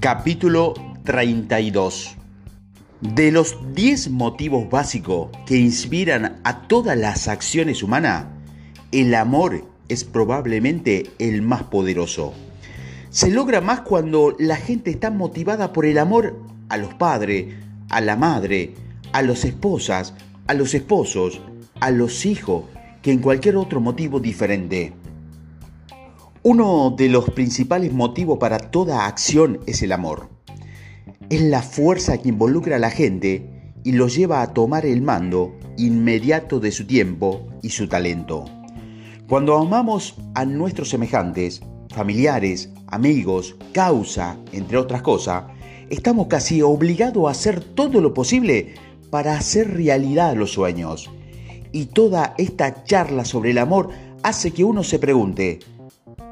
Capítulo 32 De los 10 motivos básicos que inspiran a todas las acciones humanas, el amor es probablemente el más poderoso. Se logra más cuando la gente está motivada por el amor a los padres, a la madre, a las esposas, a los esposos, a los hijos, que en cualquier otro motivo diferente. Uno de los principales motivos para toda acción es el amor. Es la fuerza que involucra a la gente y los lleva a tomar el mando inmediato de su tiempo y su talento. Cuando amamos a nuestros semejantes, familiares, amigos, causa, entre otras cosas, estamos casi obligados a hacer todo lo posible para hacer realidad los sueños. Y toda esta charla sobre el amor hace que uno se pregunte,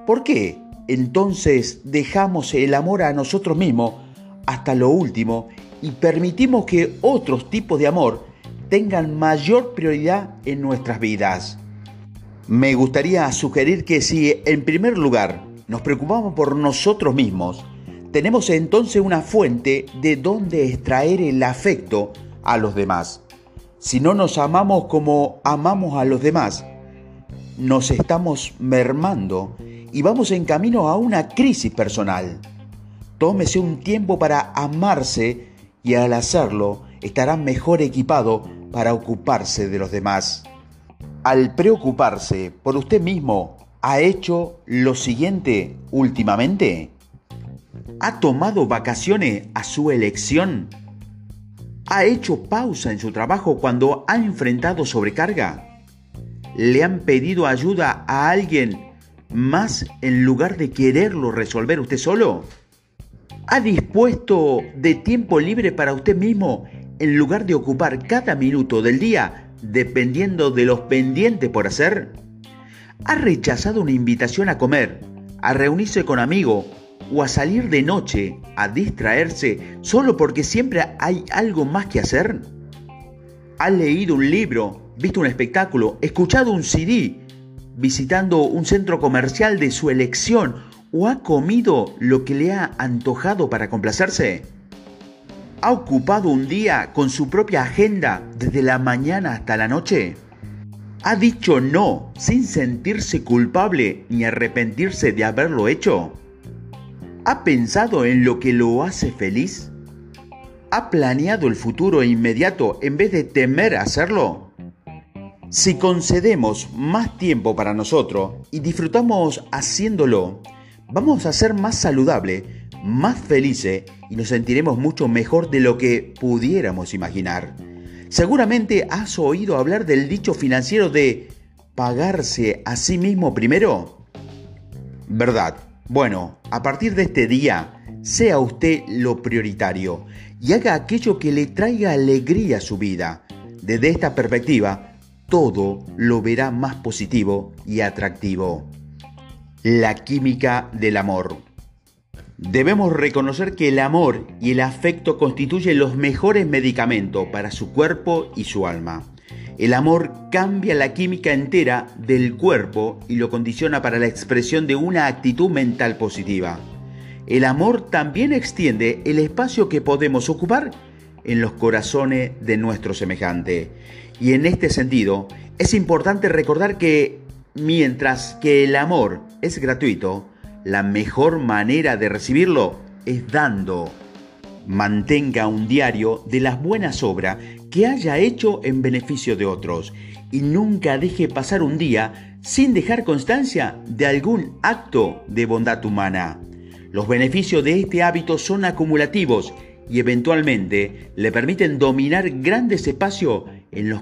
¿Por qué entonces dejamos el amor a nosotros mismos hasta lo último y permitimos que otros tipos de amor tengan mayor prioridad en nuestras vidas? Me gustaría sugerir que si en primer lugar nos preocupamos por nosotros mismos, tenemos entonces una fuente de donde extraer el afecto a los demás. Si no nos amamos como amamos a los demás, nos estamos mermando y vamos en camino a una crisis personal. Tómese un tiempo para amarse y al hacerlo estará mejor equipado para ocuparse de los demás. Al preocuparse por usted mismo, ¿ha hecho lo siguiente últimamente? ¿Ha tomado vacaciones a su elección? ¿Ha hecho pausa en su trabajo cuando ha enfrentado sobrecarga? ¿Le han pedido ayuda a alguien más en lugar de quererlo resolver usted solo? ¿Ha dispuesto de tiempo libre para usted mismo en lugar de ocupar cada minuto del día dependiendo de los pendientes por hacer? ¿Ha rechazado una invitación a comer, a reunirse con amigos o a salir de noche a distraerse solo porque siempre hay algo más que hacer? ¿Ha leído un libro, visto un espectáculo, escuchado un CD visitando un centro comercial de su elección o ha comido lo que le ha antojado para complacerse? ¿Ha ocupado un día con su propia agenda desde la mañana hasta la noche? ¿Ha dicho no sin sentirse culpable ni arrepentirse de haberlo hecho? ¿Ha pensado en lo que lo hace feliz? ¿Ha planeado el futuro inmediato en vez de temer hacerlo? Si concedemos más tiempo para nosotros y disfrutamos haciéndolo, vamos a ser más saludables, más felices y nos sentiremos mucho mejor de lo que pudiéramos imaginar. Seguramente has oído hablar del dicho financiero de pagarse a sí mismo primero. ¿Verdad? Bueno, a partir de este día, sea usted lo prioritario y haga aquello que le traiga alegría a su vida. Desde esta perspectiva, todo lo verá más positivo y atractivo. La química del amor. Debemos reconocer que el amor y el afecto constituyen los mejores medicamentos para su cuerpo y su alma. El amor cambia la química entera del cuerpo y lo condiciona para la expresión de una actitud mental positiva. El amor también extiende el espacio que podemos ocupar en los corazones de nuestro semejante. Y en este sentido, es importante recordar que mientras que el amor es gratuito, la mejor manera de recibirlo es dando. Mantenga un diario de las buenas obras que haya hecho en beneficio de otros y nunca deje pasar un día sin dejar constancia de algún acto de bondad humana. Los beneficios de este hábito son acumulativos y eventualmente le permiten dominar grandes espacios en los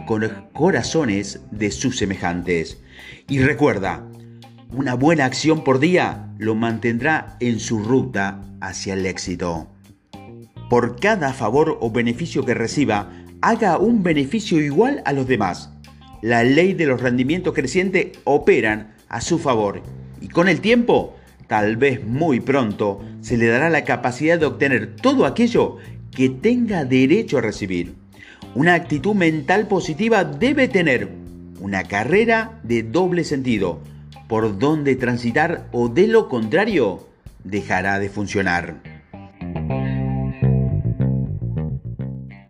corazones de sus semejantes. Y recuerda, una buena acción por día lo mantendrá en su ruta hacia el éxito. Por cada favor o beneficio que reciba, haga un beneficio igual a los demás. La ley de los rendimientos crecientes operan a su favor y con el tiempo tal vez muy pronto, se le dará la capacidad de obtener todo aquello que tenga derecho a recibir. Una actitud mental positiva debe tener una carrera de doble sentido, por donde transitar o de lo contrario dejará de funcionar.